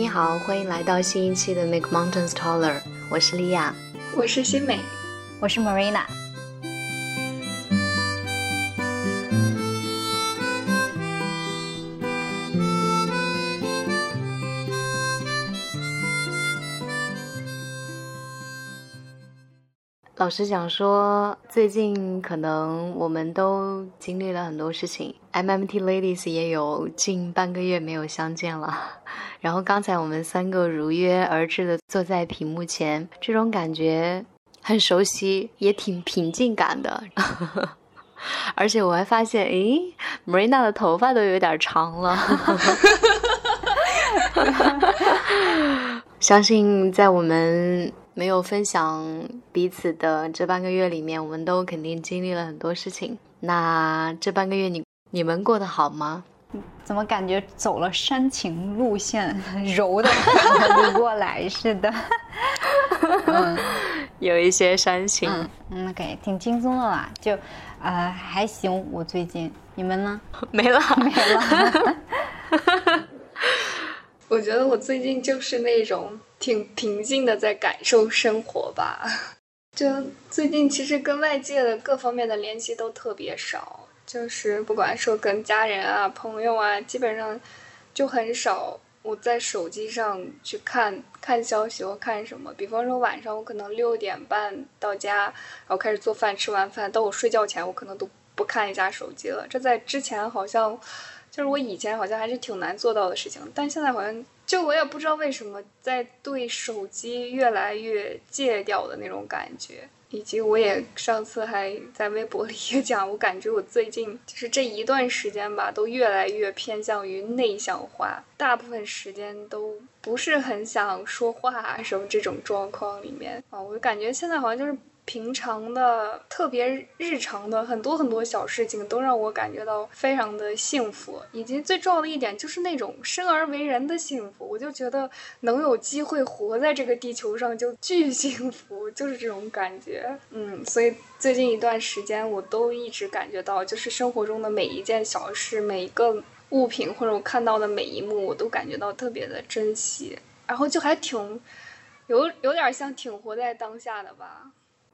你好，欢迎来到新一期的 Make Mountains Taller，我是莉亚，我是新美，我是 Marina。老实讲说，最近可能我们都经历了很多事情，MMT Ladies 也有近半个月没有相见了。然后刚才我们三个如约而至的坐在屏幕前，这种感觉很熟悉，也挺平静感的。而且我还发现，诶，Marina 的头发都有点长了。相信在我们。没有分享彼此的这半个月里面，我们都肯定经历了很多事情。那这半个月你你们过得好吗？怎么感觉走了煽情路线，柔的 不过来似的？有一些煽情。嗯，OK，挺轻松的啦，就呃还行。我最近，你们呢？没了，没了。我觉得我最近就是那种。挺平静的，在感受生活吧。就最近其实跟外界的各方面的联系都特别少，就是不管说跟家人啊、朋友啊，基本上就很少我在手机上去看看消息或看什么。比方说晚上我可能六点半到家，然后开始做饭，吃完饭到我睡觉前，我可能都不看一下手机了。这在之前好像就是我以前好像还是挺难做到的事情，但现在好像。就我也不知道为什么在对手机越来越戒掉的那种感觉，以及我也上次还在微博里也讲，我感觉我最近就是这一段时间吧，都越来越偏向于内向化，大部分时间都不是很想说话什么这种状况里面啊，我就感觉现在好像就是。平常的、特别日常的很多很多小事情，都让我感觉到非常的幸福，以及最重要的一点就是那种生而为人的幸福。我就觉得能有机会活在这个地球上就巨幸福，就是这种感觉。嗯，所以最近一段时间我都一直感觉到，就是生活中的每一件小事、每一个物品或者我看到的每一幕，我都感觉到特别的珍惜，然后就还挺有有点像挺活在当下的吧。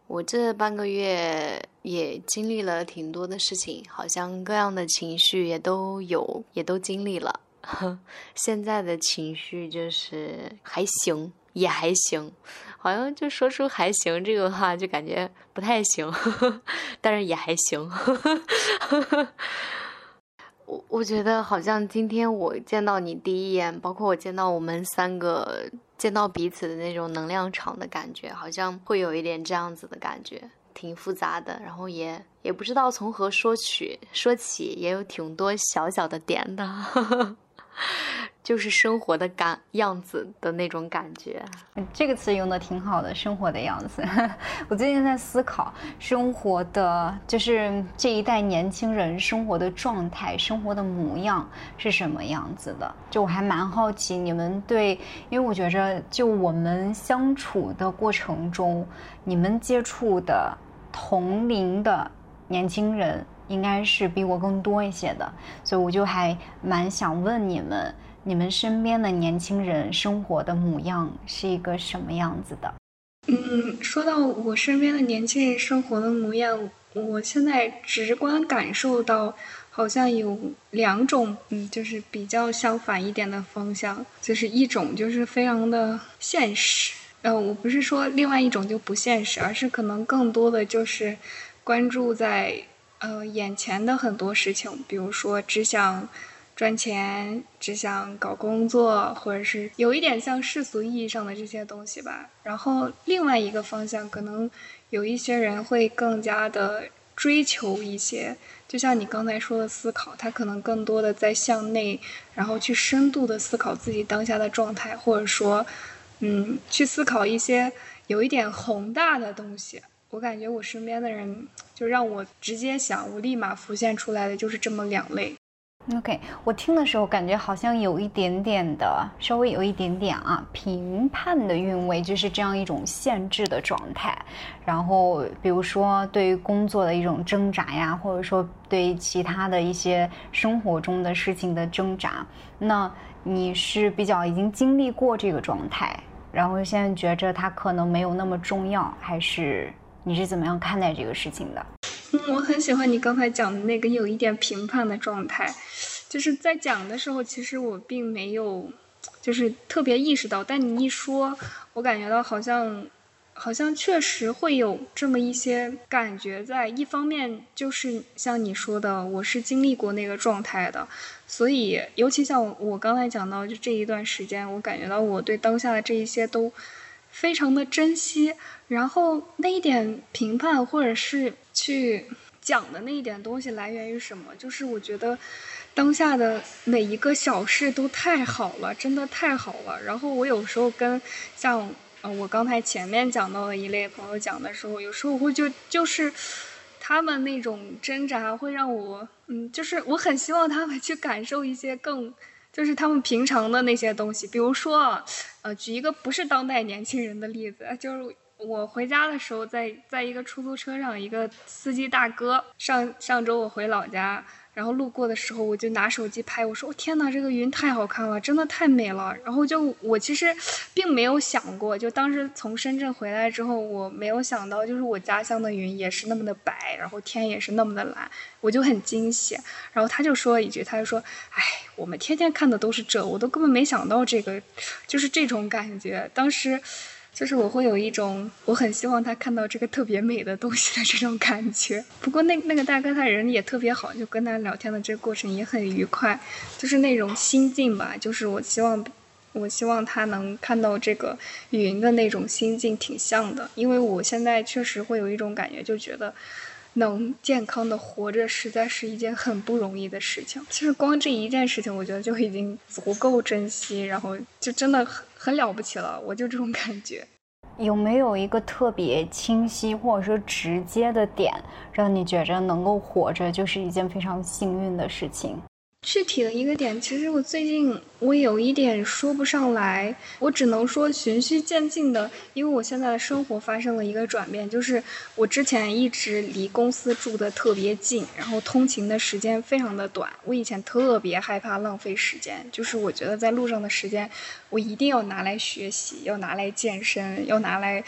我这半个月也经历了挺多的事情，好像各样的情绪也都有，也都经历了。现在的情绪就是还行，也还行，好像就说出“还行”这个话就感觉不太行，但是也还行。我我觉得好像今天我见到你第一眼，包括我见到我们三个。见到彼此的那种能量场的感觉，好像会有一点这样子的感觉，挺复杂的，然后也也不知道从何说起，说起也有挺多小小的点的。就是生活的感样子的那种感觉，这个词用的挺好的，生活的样子。我最近在思考生活的，就是这一代年轻人生活的状态、生活的模样是什么样子的。就我还蛮好奇你们对，因为我觉着就我们相处的过程中，你们接触的同龄的年轻人应该是比我更多一些的，所以我就还蛮想问你们。你们身边的年轻人生活的模样是一个什么样子的？嗯，说到我身边的年轻人生活的模样，我现在直观感受到好像有两种，嗯，就是比较相反一点的方向，就是一种就是非常的现实，呃，我不是说另外一种就不现实，而是可能更多的就是关注在呃眼前的很多事情，比如说只想。赚钱只想搞工作，或者是有一点像世俗意义上的这些东西吧。然后另外一个方向，可能有一些人会更加的追求一些，就像你刚才说的思考，他可能更多的在向内，然后去深度的思考自己当下的状态，或者说，嗯，去思考一些有一点宏大的东西。我感觉我身边的人，就让我直接想，我立马浮现出来的就是这么两类。OK，我听的时候感觉好像有一点点的，稍微有一点点啊评判的韵味，就是这样一种限制的状态。然后，比如说对于工作的一种挣扎呀，或者说对其他的一些生活中的事情的挣扎，那你是比较已经经历过这个状态，然后现在觉着它可能没有那么重要，还是你是怎么样看待这个事情的？嗯，我很喜欢你刚才讲的那个有一点评判的状态，就是在讲的时候，其实我并没有就是特别意识到，但你一说，我感觉到好像。好像确实会有这么一些感觉在，一方面就是像你说的，我是经历过那个状态的，所以尤其像我刚才讲到，就这一段时间，我感觉到我对当下的这一些都非常的珍惜。然后那一点评判或者是去讲的那一点东西来源于什么？就是我觉得当下的每一个小事都太好了，真的太好了。然后我有时候跟像。我刚才前面讲到的一类朋友讲的时候，有时候会就就是，他们那种挣扎会让我，嗯，就是我很希望他们去感受一些更，就是他们平常的那些东西。比如说，呃，举一个不是当代年轻人的例子，就是我回家的时候，在在一个出租车上，一个司机大哥，上上周我回老家。然后路过的时候，我就拿手机拍，我说：“我天哪，这个云太好看了，真的太美了。”然后就我其实并没有想过，就当时从深圳回来之后，我没有想到，就是我家乡的云也是那么的白，然后天也是那么的蓝，我就很惊喜。然后他就说了一句，他就说：“哎，我们天天看的都是这，我都根本没想到这个，就是这种感觉。”当时。就是我会有一种我很希望他看到这个特别美的东西的这种感觉。不过那那个大哥他人也特别好，就跟他聊天的这个过程也很愉快，就是那种心境吧。就是我希望，我希望他能看到这个云的那种心境挺像的。因为我现在确实会有一种感觉，就觉得能健康的活着实在是一件很不容易的事情。其实光这一件事情，我觉得就已经足够珍惜，然后就真的很。了不起了，我就这种感觉。有没有一个特别清晰或者说直接的点，让你觉着能够活着就是一件非常幸运的事情？具体的一个点，其实我最近我有一点说不上来，我只能说循序渐进的，因为我现在的生活发生了一个转变，就是我之前一直离公司住的特别近，然后通勤的时间非常的短，我以前特别害怕浪费时间，就是我觉得在路上的时间，我一定要拿来学习，要拿来健身，要拿来。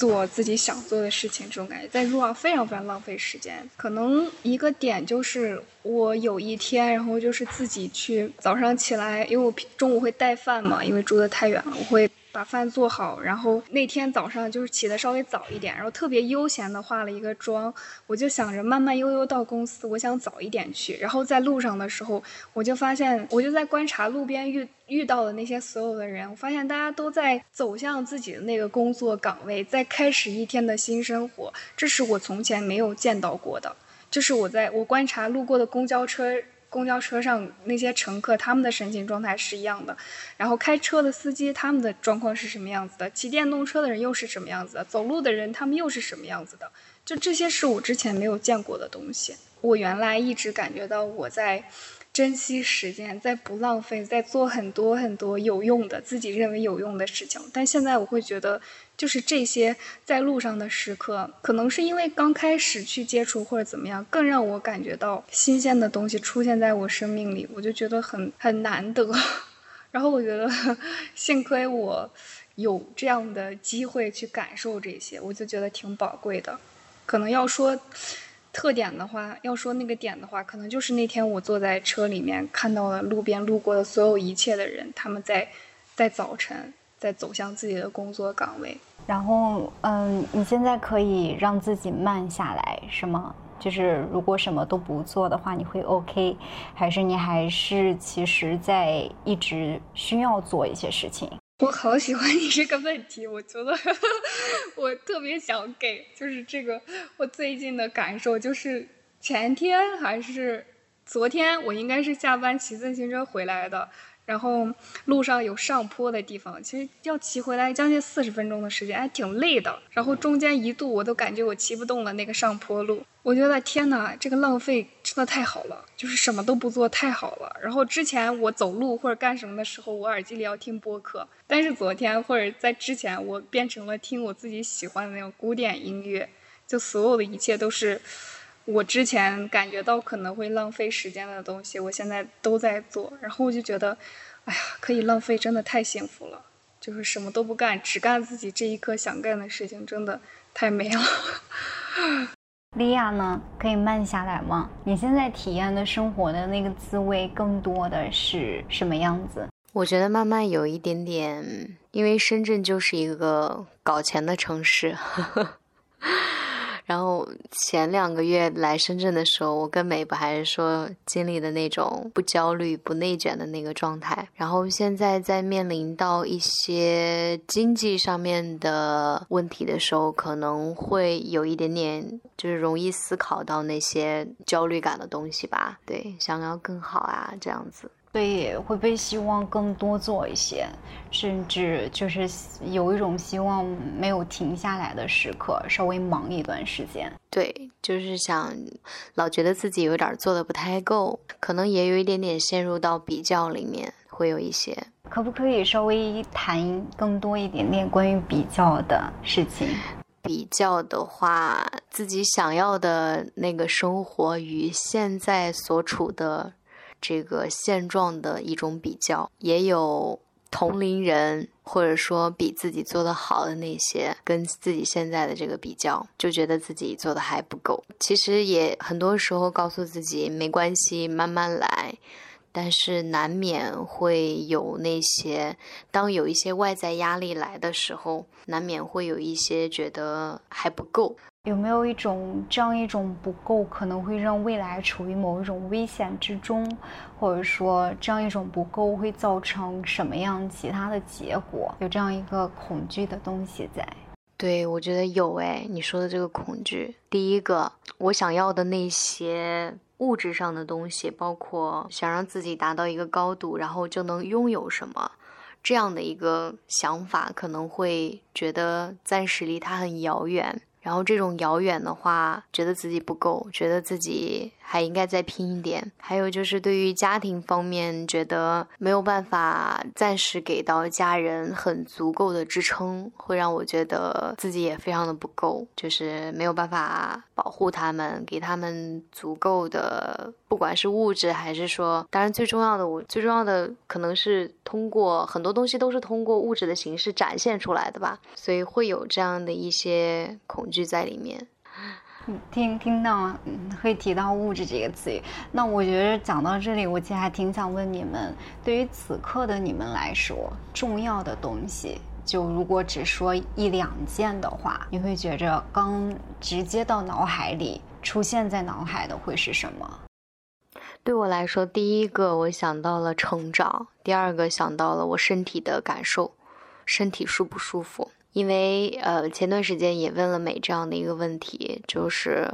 做自己想做的事情，这种感觉在路上非常非常浪费时间。可能一个点就是我有一天，然后就是自己去早上起来，因为我中午会带饭嘛，因为住的太远了，我会。把饭做好，然后那天早上就是起的稍微早一点，然后特别悠闲的化了一个妆，我就想着慢慢悠悠到公司，我想早一点去。然后在路上的时候，我就发现，我就在观察路边遇遇到的那些所有的人，我发现大家都在走向自己的那个工作岗位，在开始一天的新生活，这是我从前没有见到过的。就是我在我观察路过的公交车。公交车上那些乘客，他们的神情状态是一样的，然后开车的司机他们的状况是什么样子的？骑电动车的人又是什么样子的？走路的人他们又是什么样子的？就这些是我之前没有见过的东西。我原来一直感觉到我在。珍惜时间，在不浪费，在做很多很多有用的自己认为有用的事情。但现在我会觉得，就是这些在路上的时刻，可能是因为刚开始去接触或者怎么样，更让我感觉到新鲜的东西出现在我生命里，我就觉得很很难得。然后我觉得，幸亏我有这样的机会去感受这些，我就觉得挺宝贵的。可能要说。特点的话，要说那个点的话，可能就是那天我坐在车里面看到了路边路过的所有一切的人，他们在在早晨在走向自己的工作岗位。然后，嗯，你现在可以让自己慢下来，是吗？就是如果什么都不做的话，你会 OK，还是你还是其实在一直需要做一些事情？我好喜欢你这个问题，我觉得我特别想给，就是这个我最近的感受，就是前天还是昨天，我应该是下班骑自行车回来的。然后路上有上坡的地方，其实要骑回来将近四十分钟的时间，还挺累的。然后中间一度我都感觉我骑不动了那个上坡路，我觉得天哪，这个浪费真的太好了，就是什么都不做太好了。然后之前我走路或者干什么的时候，我耳机里要听播客，但是昨天或者在之前，我变成了听我自己喜欢的那种古典音乐，就所有的一切都是。我之前感觉到可能会浪费时间的东西，我现在都在做，然后我就觉得，哎呀，可以浪费，真的太幸福了。就是什么都不干，只干自己这一刻想干的事情，真的太美了。莉亚呢？可以慢下来吗？你现在体验的生活的那个滋味，更多的是什么样子？我觉得慢慢有一点点，因为深圳就是一个搞钱的城市。然后前两个月来深圳的时候，我跟美不还是说经历的那种不焦虑、不内卷的那个状态。然后现在在面临到一些经济上面的问题的时候，可能会有一点点，就是容易思考到那些焦虑感的东西吧。对，想要更好啊，这样子。所以会被希望更多做一些，甚至就是有一种希望没有停下来的时刻，稍微忙一段时间。对，就是想老觉得自己有点做的不太够，可能也有一点点陷入到比较里面，会有一些。可不可以稍微谈更多一点点关于比较的事情？比较的话，自己想要的那个生活与现在所处的。这个现状的一种比较，也有同龄人或者说比自己做的好的那些，跟自己现在的这个比较，就觉得自己做的还不够。其实也很多时候告诉自己没关系，慢慢来，但是难免会有那些，当有一些外在压力来的时候，难免会有一些觉得还不够。有没有一种这样一种不够，可能会让未来处于某一种危险之中，或者说这样一种不够会造成什么样其他的结果？有这样一个恐惧的东西在？对，我觉得有哎，你说的这个恐惧，第一个，我想要的那些物质上的东西，包括想让自己达到一个高度，然后就能拥有什么，这样的一个想法，可能会觉得暂时离他很遥远。然后这种遥远的话，觉得自己不够，觉得自己还应该再拼一点。还有就是对于家庭方面，觉得没有办法暂时给到家人很足够的支撑，会让我觉得自己也非常的不够，就是没有办法保护他们，给他们足够的，不管是物质还是说，当然最重要的，我最重要的可能是通过很多东西都是通过物质的形式展现出来的吧，所以会有这样的一些恐。惧在里面，听听到会提到物质这个词语，那我觉得讲到这里，我其实还挺想问你们，对于此刻的你们来说，重要的东西，就如果只说一两件的话，你会觉着刚直接到脑海里出现在脑海的会是什么？对我来说，第一个我想到了成长，第二个想到了我身体的感受，身体舒不舒服。因为呃，前段时间也问了美这样的一个问题，就是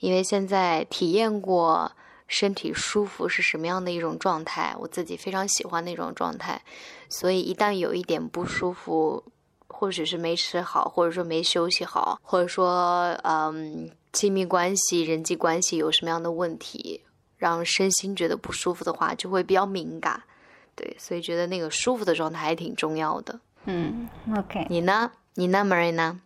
因为现在体验过身体舒服是什么样的一种状态，我自己非常喜欢那种状态，所以一旦有一点不舒服，或者是没吃好，或者说没休息好，或者说嗯，亲密关系、人际关系有什么样的问题，让身心觉得不舒服的话，就会比较敏感，对，所以觉得那个舒服的状态还挺重要的。嗯，OK，你呢？你呢，Marina？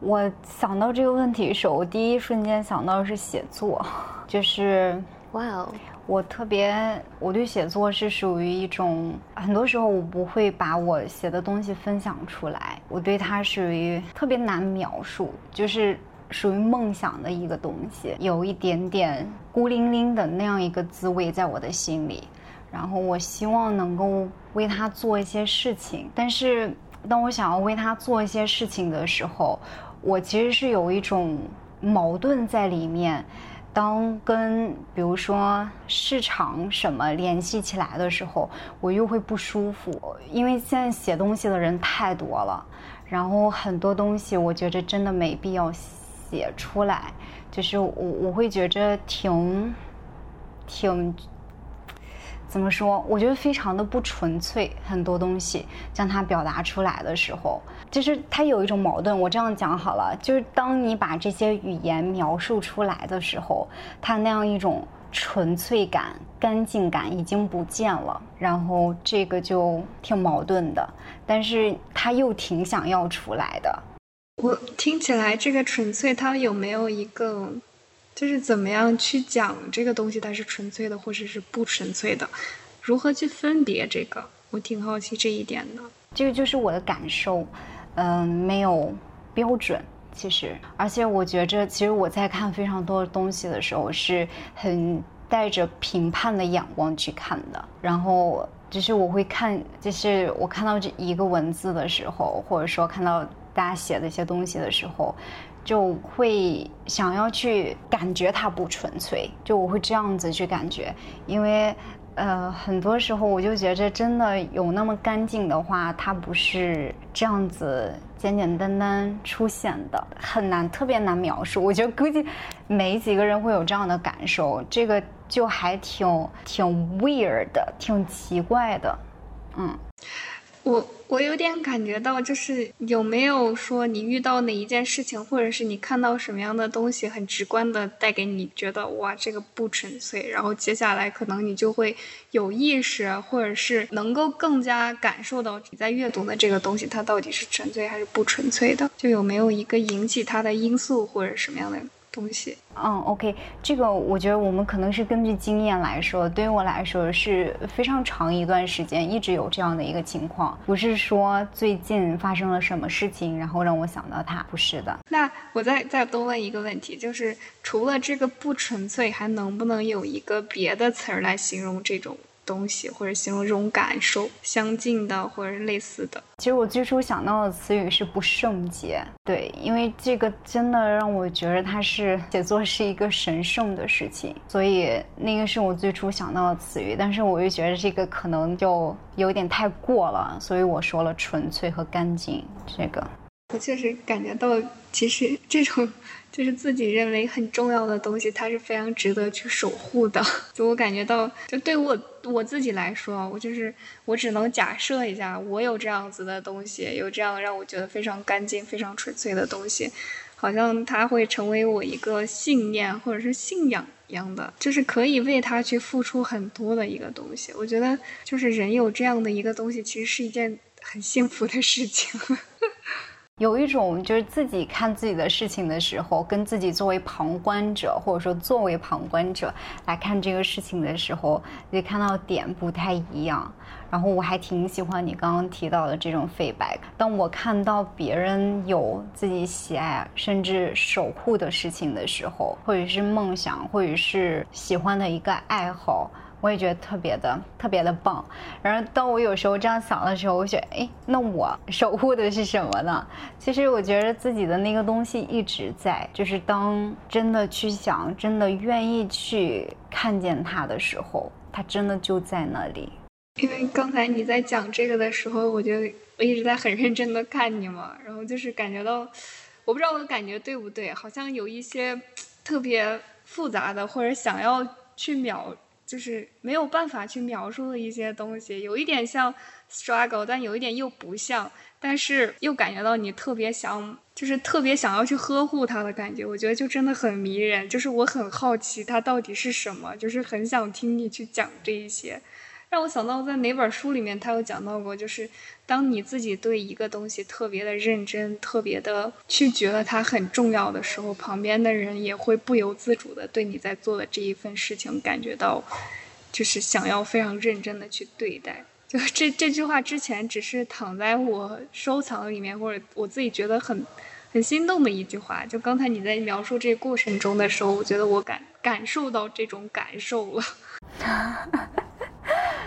我想到这个问题的时候，我第一瞬间想到的是写作，就是哇哦，我特别，我对写作是属于一种，很多时候我不会把我写的东西分享出来，我对它属于特别难描述，就是属于梦想的一个东西，有一点点孤零零的那样一个滋味在我的心里。然后我希望能够为他做一些事情，但是当我想要为他做一些事情的时候，我其实是有一种矛盾在里面。当跟比如说市场什么联系起来的时候，我又会不舒服，因为现在写东西的人太多了，然后很多东西我觉着真的没必要写出来，就是我我会觉着挺挺。怎么说？我觉得非常的不纯粹。很多东西将它表达出来的时候，就是它有一种矛盾。我这样讲好了，就是当你把这些语言描述出来的时候，它那样一种纯粹感、干净感已经不见了。然后这个就挺矛盾的，但是它又挺想要出来的。我听起来这个纯粹，它有没有一个？就是怎么样去讲这个东西，它是纯粹的，或者是不纯粹的？如何去分别这个？我挺好奇这一点的。这个就是我的感受，嗯，没有标准，其实，而且我觉着，其实我在看非常多的东西的时候，是很带着评判的眼光去看的。然后，就是我会看，就是我看到这一个文字的时候，或者说看到大家写的一些东西的时候，就会想要去感觉它不纯粹，就我会这样子去感觉，因为。呃，很多时候我就觉着，真的有那么干净的话，它不是这样子简简单单出现的，很难，特别难描述。我觉得估计没几个人会有这样的感受，这个就还挺挺 weird 的，挺奇怪的，嗯。我我有点感觉到，就是有没有说你遇到哪一件事情，或者是你看到什么样的东西，很直观的带给你觉得哇，这个不纯粹。然后接下来可能你就会有意识，或者是能够更加感受到你在阅读的这个东西，它到底是纯粹还是不纯粹的？就有没有一个引起它的因素，或者什么样的？东西，嗯，OK，这个我觉得我们可能是根据经验来说，对于我来说是非常长一段时间一直有这样的一个情况，不是说最近发生了什么事情，然后让我想到它，不是的。那我再再多问一个问题，就是除了这个不纯粹，还能不能有一个别的词儿来形容这种？东西或者形容这种感受相近的或者类似的，其实我最初想到的词语是不圣洁，对，因为这个真的让我觉得它是写作是一个神圣的事情，所以那个是我最初想到的词语。但是我又觉得这个可能就有点太过了，所以我说了纯粹和干净。这个我确实感觉到，其实这种。就是自己认为很重要的东西，它是非常值得去守护的。就我感觉到，就对我我自己来说，我就是我只能假设一下，我有这样子的东西，有这样让我觉得非常干净、非常纯粹的东西，好像它会成为我一个信念或者是信仰一样的，就是可以为它去付出很多的一个东西。我觉得，就是人有这样的一个东西，其实是一件很幸福的事情。有一种就是自己看自己的事情的时候，跟自己作为旁观者，或者说作为旁观者来看这个事情的时候，你看到点不太一样。然后我还挺喜欢你刚刚提到的这种 feedback。当我看到别人有自己喜爱甚至守护的事情的时候，或者是梦想，或者是喜欢的一个爱好。我也觉得特别的特别的棒，然后当我有时候这样想的时候，我觉得，哎，那我守护的是什么呢？其实我觉得自己的那个东西一直在，就是当真的去想，真的愿意去看见它的时候，它真的就在那里。因为刚才你在讲这个的时候，我就我一直在很认真的看你嘛，然后就是感觉到，我不知道我的感觉对不对，好像有一些特别复杂的，或者想要去秒。就是没有办法去描述的一些东西，有一点像 struggle，但有一点又不像，但是又感觉到你特别想，就是特别想要去呵护它的感觉。我觉得就真的很迷人，就是我很好奇它到底是什么，就是很想听你去讲这一些。让我想到在哪本书里面，他有讲到过，就是当你自己对一个东西特别的认真，特别的去觉得它很重要的时候，旁边的人也会不由自主的对你在做的这一份事情感觉到，就是想要非常认真的去对待。就这这句话之前只是躺在我收藏里面，或者我自己觉得很很心动的一句话。就刚才你在描述这过程中的时候，我觉得我感感受到这种感受了。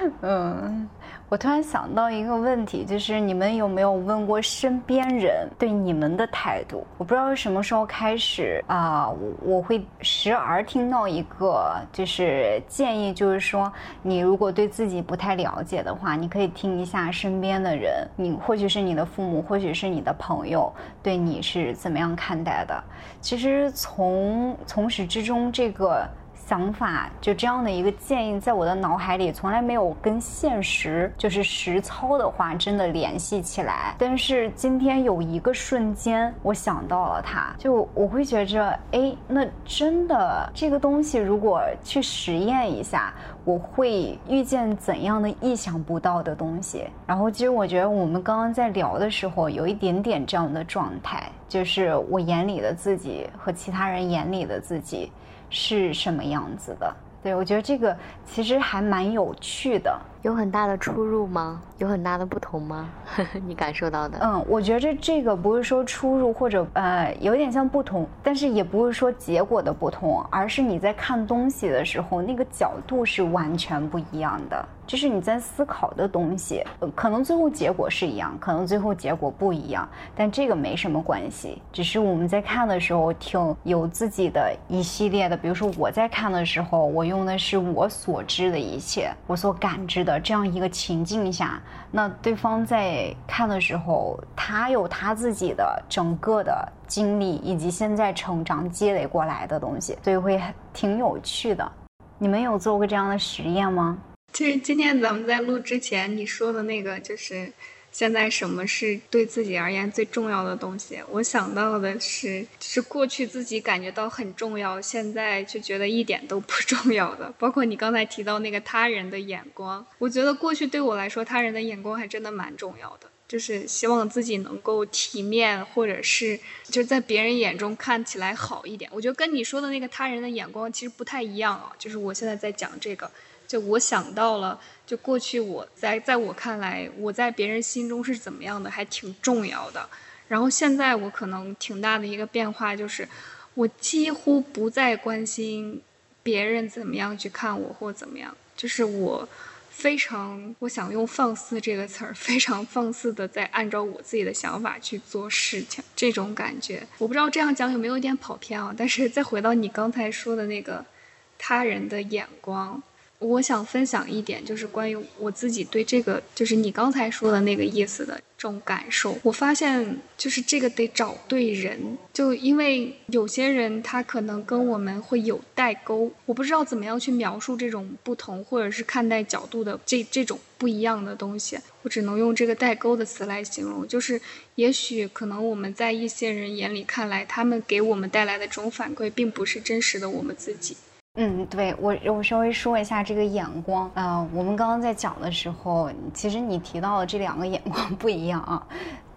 嗯，我突然想到一个问题，就是你们有没有问过身边人对你们的态度？我不知道什么时候开始啊，我会时而听到一个就是建议，就是说你如果对自己不太了解的话，你可以听一下身边的人，你或许是你的父母，或许是你的朋友，对你是怎么样看待的？其实从从始至终这个。想法就这样的一个建议，在我的脑海里从来没有跟现实就是实操的话真的联系起来。但是今天有一个瞬间，我想到了它，就我会觉着，哎，那真的这个东西如果去实验一下，我会遇见怎样的意想不到的东西。然后其实我觉得我们刚刚在聊的时候，有一点点这样的状态，就是我眼里的自己和其他人眼里的自己。是什么样子的？对我觉得这个其实还蛮有趣的，有很大的出入吗？有很大的不同吗？你感受到的？嗯，我觉着这个不是说出入或者呃有点像不同，但是也不是说结果的不同，而是你在看东西的时候那个角度是完全不一样的。就是你在思考的东西，可能最后结果是一样，可能最后结果不一样，但这个没什么关系。只是我们在看的时候，挺有自己的一系列的。比如说我在看的时候，我用的是我所知的一切，我所感知的这样一个情境下，那对方在看的时候，他有他自己的整个的经历以及现在成长积累过来的东西，所以会挺有趣的。你们有做过这样的实验吗？其实今天咱们在录之前，你说的那个就是现在什么是对自己而言最重要的东西？我想到的是，是过去自己感觉到很重要，现在就觉得一点都不 重要的。包括你刚才提到那个他人的眼光，我觉得过去对我来说，他人的眼光还真的蛮重要的，就是希望自己能够体面，或者是就在别人眼中看起来好一点。我觉得跟你说的那个他人的眼光其实不太一样啊，就是我现在在讲这个。就我想到了，就过去我在在我看来，我在别人心中是怎么样的，还挺重要的。然后现在我可能挺大的一个变化，就是我几乎不再关心别人怎么样去看我或怎么样，就是我非常我想用放肆这个词儿，非常放肆的在按照我自己的想法去做事情。这种感觉，我不知道这样讲有没有一点跑偏啊？但是再回到你刚才说的那个他人的眼光。我想分享一点，就是关于我自己对这个，就是你刚才说的那个意思的这种感受。我发现，就是这个得找对人，就因为有些人他可能跟我们会有代沟，我不知道怎么样去描述这种不同，或者是看待角度的这这种不一样的东西，我只能用这个代沟的词来形容。就是也许可能我们在一些人眼里看来，他们给我们带来的这种反馈，并不是真实的我们自己。嗯，对我我稍微说一下这个眼光啊，我们刚刚在讲的时候，其实你提到的这两个眼光不一样啊，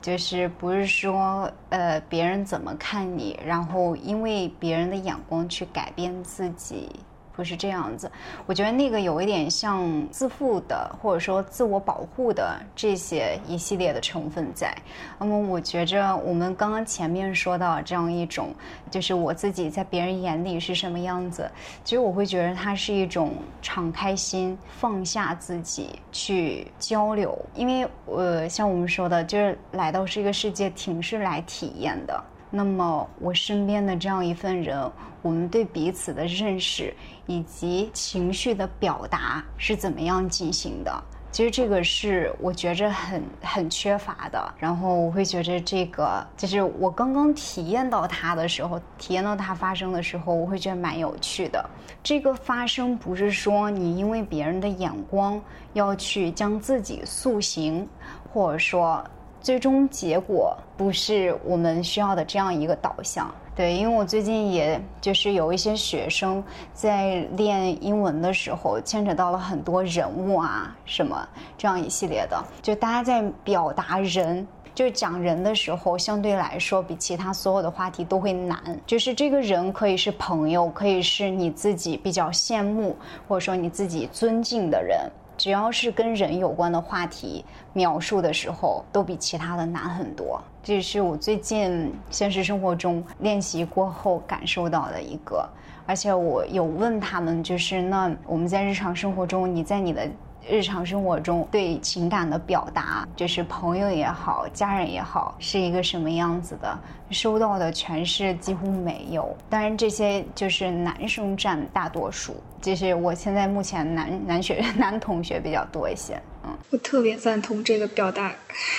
就是不是说呃别人怎么看你，然后因为别人的眼光去改变自己。不是这样子，我觉得那个有一点像自负的，或者说自我保护的这些一系列的成分在。那么，我觉着我们刚刚前面说到这样一种，就是我自己在别人眼里是什么样子，其实我会觉得它是一种敞开心、放下自己去交流。因为呃，像我们说的，就是来到这个世界，挺是来体验的。那么，我身边的这样一份人，我们对彼此的认识以及情绪的表达是怎么样进行的？其实这个是我觉着很很缺乏的。然后我会觉着这个，就是我刚刚体验到它的时候，体验到它发生的时候，我会觉得蛮有趣的。这个发生不是说你因为别人的眼光要去将自己塑形，或者说。最终结果不是我们需要的这样一个导向，对，因为我最近也就是有一些学生在练英文的时候，牵扯到了很多人物啊什么这样一系列的，就大家在表达人，就讲人的时候，相对来说比其他所有的话题都会难，就是这个人可以是朋友，可以是你自己比较羡慕或者说你自己尊敬的人。只要是跟人有关的话题描述的时候，都比其他的难很多。这是我最近现实生活中练习过后感受到的一个。而且我有问他们，就是那我们在日常生活中，你在你的。日常生活中对情感的表达，就是朋友也好，家人也好，是一个什么样子的？收到的全是几乎没有。当然，这些就是男生占大多数。就是我现在目前男男学男同学比较多一些。嗯，我特别赞同这个表达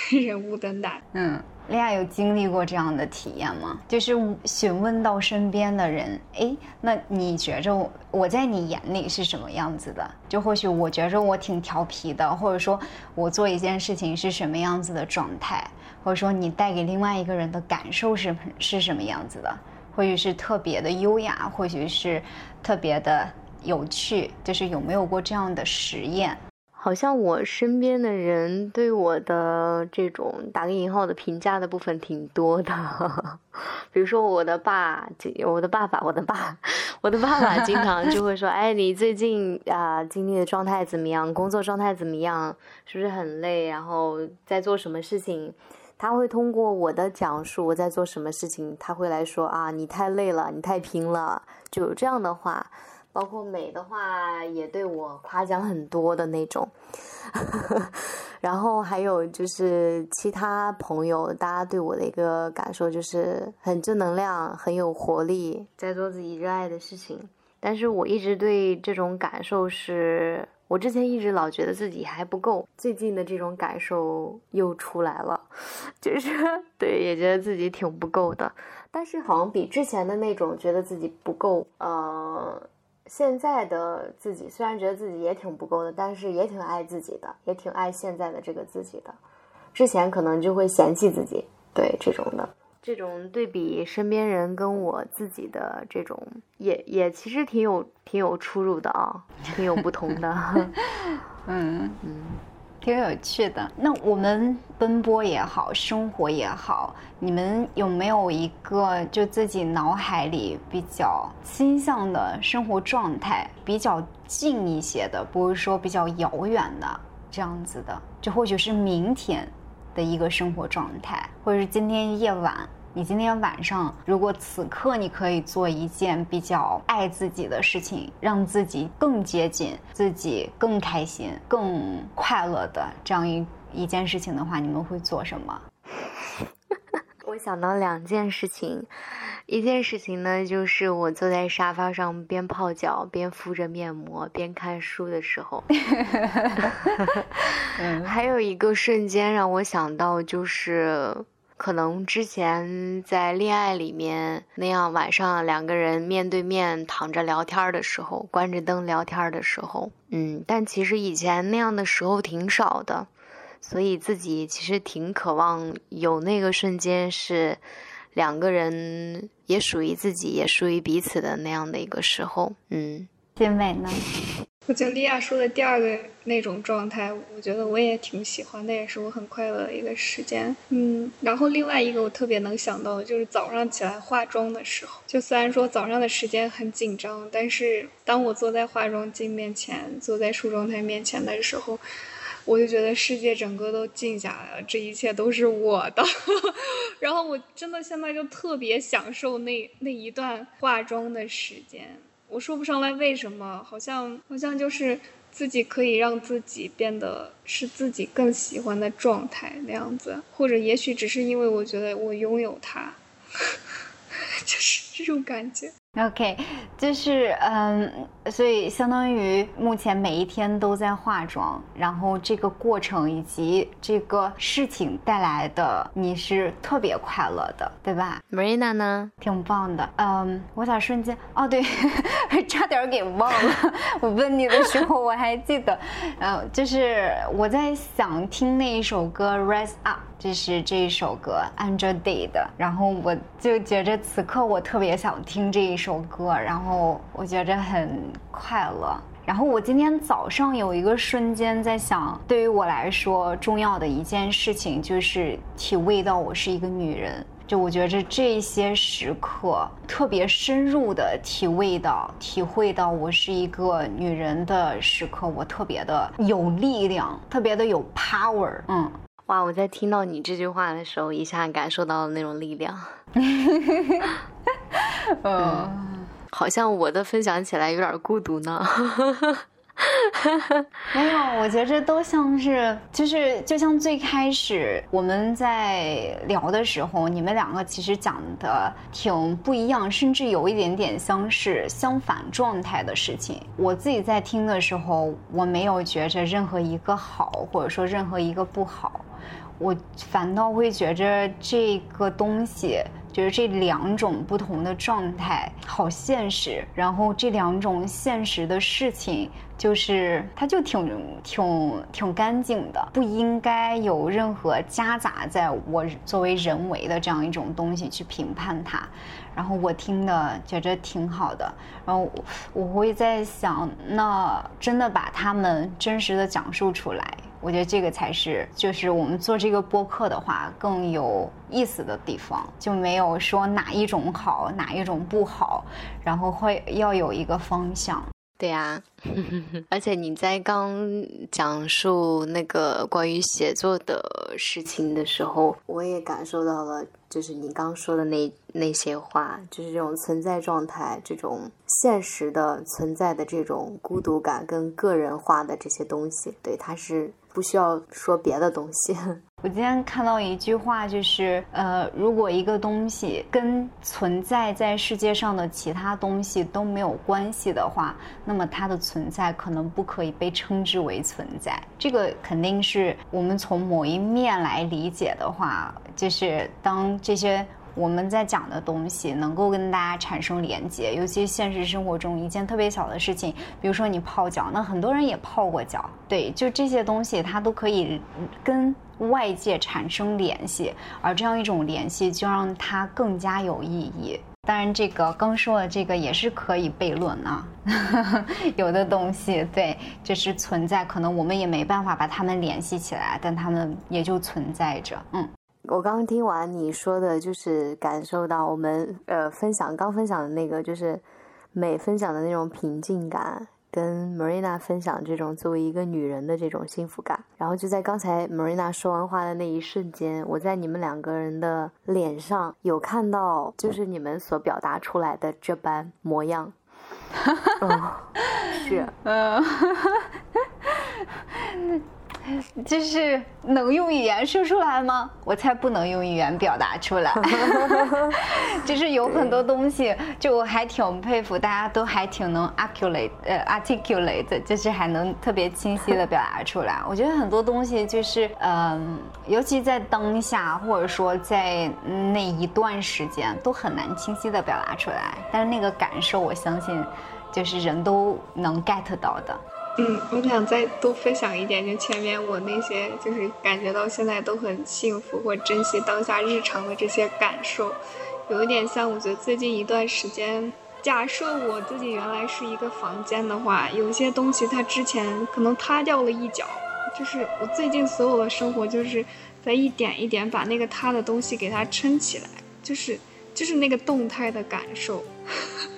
人物的难。嗯。莉亚有经历过这样的体验吗？就是询问到身边的人，哎，那你觉着我在你眼里是什么样子的？就或许我觉着我挺调皮的，或者说我做一件事情是什么样子的状态，或者说你带给另外一个人的感受是是什么样子的？或许是特别的优雅，或许是特别的有趣，就是有没有过这样的实验？好像我身边的人对我的这种打个引号的评价的部分挺多的，比如说我的爸，我的爸爸，我的爸，我的爸爸经常就会说：“哎，你最近啊经历的状态怎么样？工作状态怎么样？是不是很累？然后在做什么事情？”他会通过我的讲述我在做什么事情，他会来说：“啊，你太累了，你太拼了。”就这样的话。包括美的话，也对我夸奖很多的那种。然后还有就是其他朋友，大家对我的一个感受就是很正能量，很有活力，在做自己热爱的事情。但是我一直对这种感受是，我之前一直老觉得自己还不够，最近的这种感受又出来了，就是对，也觉得自己挺不够的。但是好像比之前的那种觉得自己不够，呃。现在的自己虽然觉得自己也挺不够的，但是也挺爱自己的，也挺爱现在的这个自己的。之前可能就会嫌弃自己，对这种的，这种对比身边人跟我自己的这种，也也其实挺有挺有出入的啊，挺有不同的。嗯 嗯。挺有趣的。那我们奔波也好，生活也好，你们有没有一个就自己脑海里比较倾向的生活状态，比较近一些的，不是说比较遥远的这样子的？就或许是明天的一个生活状态，或者是今天夜晚。你今天晚上，如果此刻你可以做一件比较爱自己的事情，让自己更接近自己、更开心、更快乐的这样一一件事情的话，你们会做什么？我想到两件事情，一件事情呢，就是我坐在沙发上边泡脚边敷着面膜边看书的时候。还有一个瞬间让我想到就是。可能之前在恋爱里面那样，晚上两个人面对面躺着聊天的时候，关着灯聊天的时候，嗯，但其实以前那样的时候挺少的，所以自己其实挺渴望有那个瞬间是两个人也属于自己，也属于彼此的那样的一个时候，嗯。金美呢？我觉得莉亚说的第二个那种状态，我觉得我也挺喜欢，那也是我很快乐的一个时间。嗯，然后另外一个我特别能想到的就是早上起来化妆的时候，就虽然说早上的时间很紧张，但是当我坐在化妆镜面前，坐在梳妆台面前的时候，我就觉得世界整个都静下来了，这一切都是我的。然后我真的现在就特别享受那那一段化妆的时间。我说不上来为什么，好像好像就是自己可以让自己变得是自己更喜欢的状态那样子，或者也许只是因为我觉得我拥有它，就是这种感觉。OK，就是嗯，所以相当于目前每一天都在化妆，然后这个过程以及这个事情带来的你是特别快乐的，对吧？Marina 呢？挺棒的。嗯，我咋瞬间哦，对，差点给忘了。我问你的时候我还记得，嗯，就是我在想听那一首歌《Rise Up》。这是这一首歌《Under Day》的，然后我就觉着此刻我特别想听这一首歌，然后我觉着很快乐。然后我今天早上有一个瞬间在想，对于我来说重要的一件事情就是体味到我是一个女人。就我觉着这些时刻特别深入的体味到、体会到我是一个女人的时刻，我特别的有力量，特别的有 power。嗯。哇！我在听到你这句话的时候，一下感受到了那种力量。嗯，好像我的分享起来有点孤独呢。没有，我觉着都像是，就是就像最开始我们在聊的时候，你们两个其实讲的挺不一样，甚至有一点点像是相反状态的事情。我自己在听的时候，我没有觉着任何一个好，或者说任何一个不好，我反倒会觉着这个东西。就是这两种不同的状态，好现实。然后这两种现实的事情，就是它就挺挺挺干净的，不应该有任何夹杂在我作为人为的这样一种东西去评判它。然后我听的觉着挺好的，然后我会在想，那真的把他们真实的讲述出来，我觉得这个才是，就是我们做这个播客的话更有意思的地方，就没有说哪一种好，哪一种不好，然后会要有一个方向。对呀，而且你在刚讲述那个关于写作的事情的时候，我也感受到了，就是你刚说的那那些话，就是这种存在状态，这种现实的存在的这种孤独感跟个人化的这些东西，对，它是不需要说别的东西。我今天看到一句话，就是呃，如果一个东西跟存在在世界上的其他东西都没有关系的话，那么它的存在可能不可以被称之为存在。这个肯定是我们从某一面来理解的话，就是当这些。我们在讲的东西能够跟大家产生连接，尤其现实生活中一件特别小的事情，比如说你泡脚，那很多人也泡过脚，对，就这些东西它都可以跟外界产生联系，而这样一种联系就让它更加有意义。当然，这个刚说的这个也是可以悖论啊，有的东西对就是存在，可能我们也没办法把它们联系起来，但它们也就存在着，嗯。我刚刚听完你说的，就是感受到我们呃分享刚分享的那个，就是美分享的那种平静感，跟 Marina 分享这种作为一个女人的这种幸福感。然后就在刚才 Marina 说完话的那一瞬间，我在你们两个人的脸上有看到，就是你们所表达出来的这般模样。嗯，是，嗯。就是能用语言说出来吗？我才不能用语言表达出来。就是有很多东西，就我还挺佩服，大家都还挺能 articulate，呃，articulate，就是还能特别清晰的表达出来。我觉得很多东西就是，嗯，尤其在当下，或者说在那一段时间，都很难清晰的表达出来。但是那个感受，我相信，就是人都能 get 到的。嗯，我想再多分享一点，就前面我那些，就是感觉到现在都很幸福或珍惜当下日常的这些感受，有一点像，我觉得最近一段时间，假设我自己原来是一个房间的话，有些东西它之前可能塌掉了一角，就是我最近所有的生活就是在一点一点把那个塌的东西给它撑起来，就是就是那个动态的感受，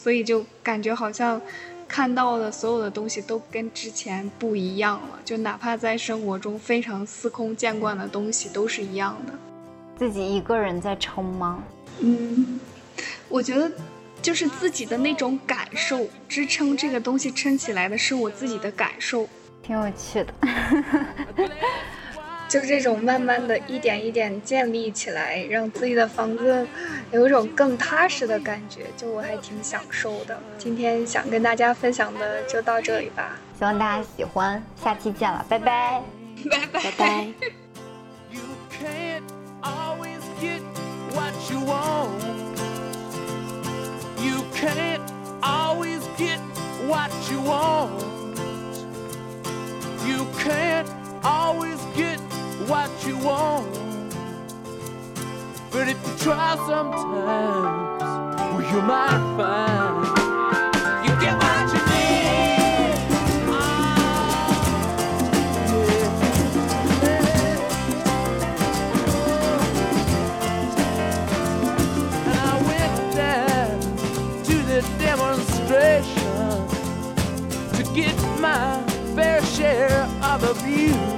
所以就感觉好像看到的所有的东西都跟之前不一样了，就哪怕在生活中非常司空见惯的东西都是一样的。自己一个人在撑吗？嗯，我觉得就是自己的那种感受支撑这个东西撑起来的是我自己的感受，挺有趣的。就这种慢慢的一点一点建立起来，让自己的房子有一种更踏实的感觉，就我还挺享受的。今天想跟大家分享的就到这里吧，希望大家喜欢，下期见了，拜拜，拜拜拜拜。what you want. But if you try sometimes, well, you might find you get what you need. And I went down to demonstration to get my fair share of abuse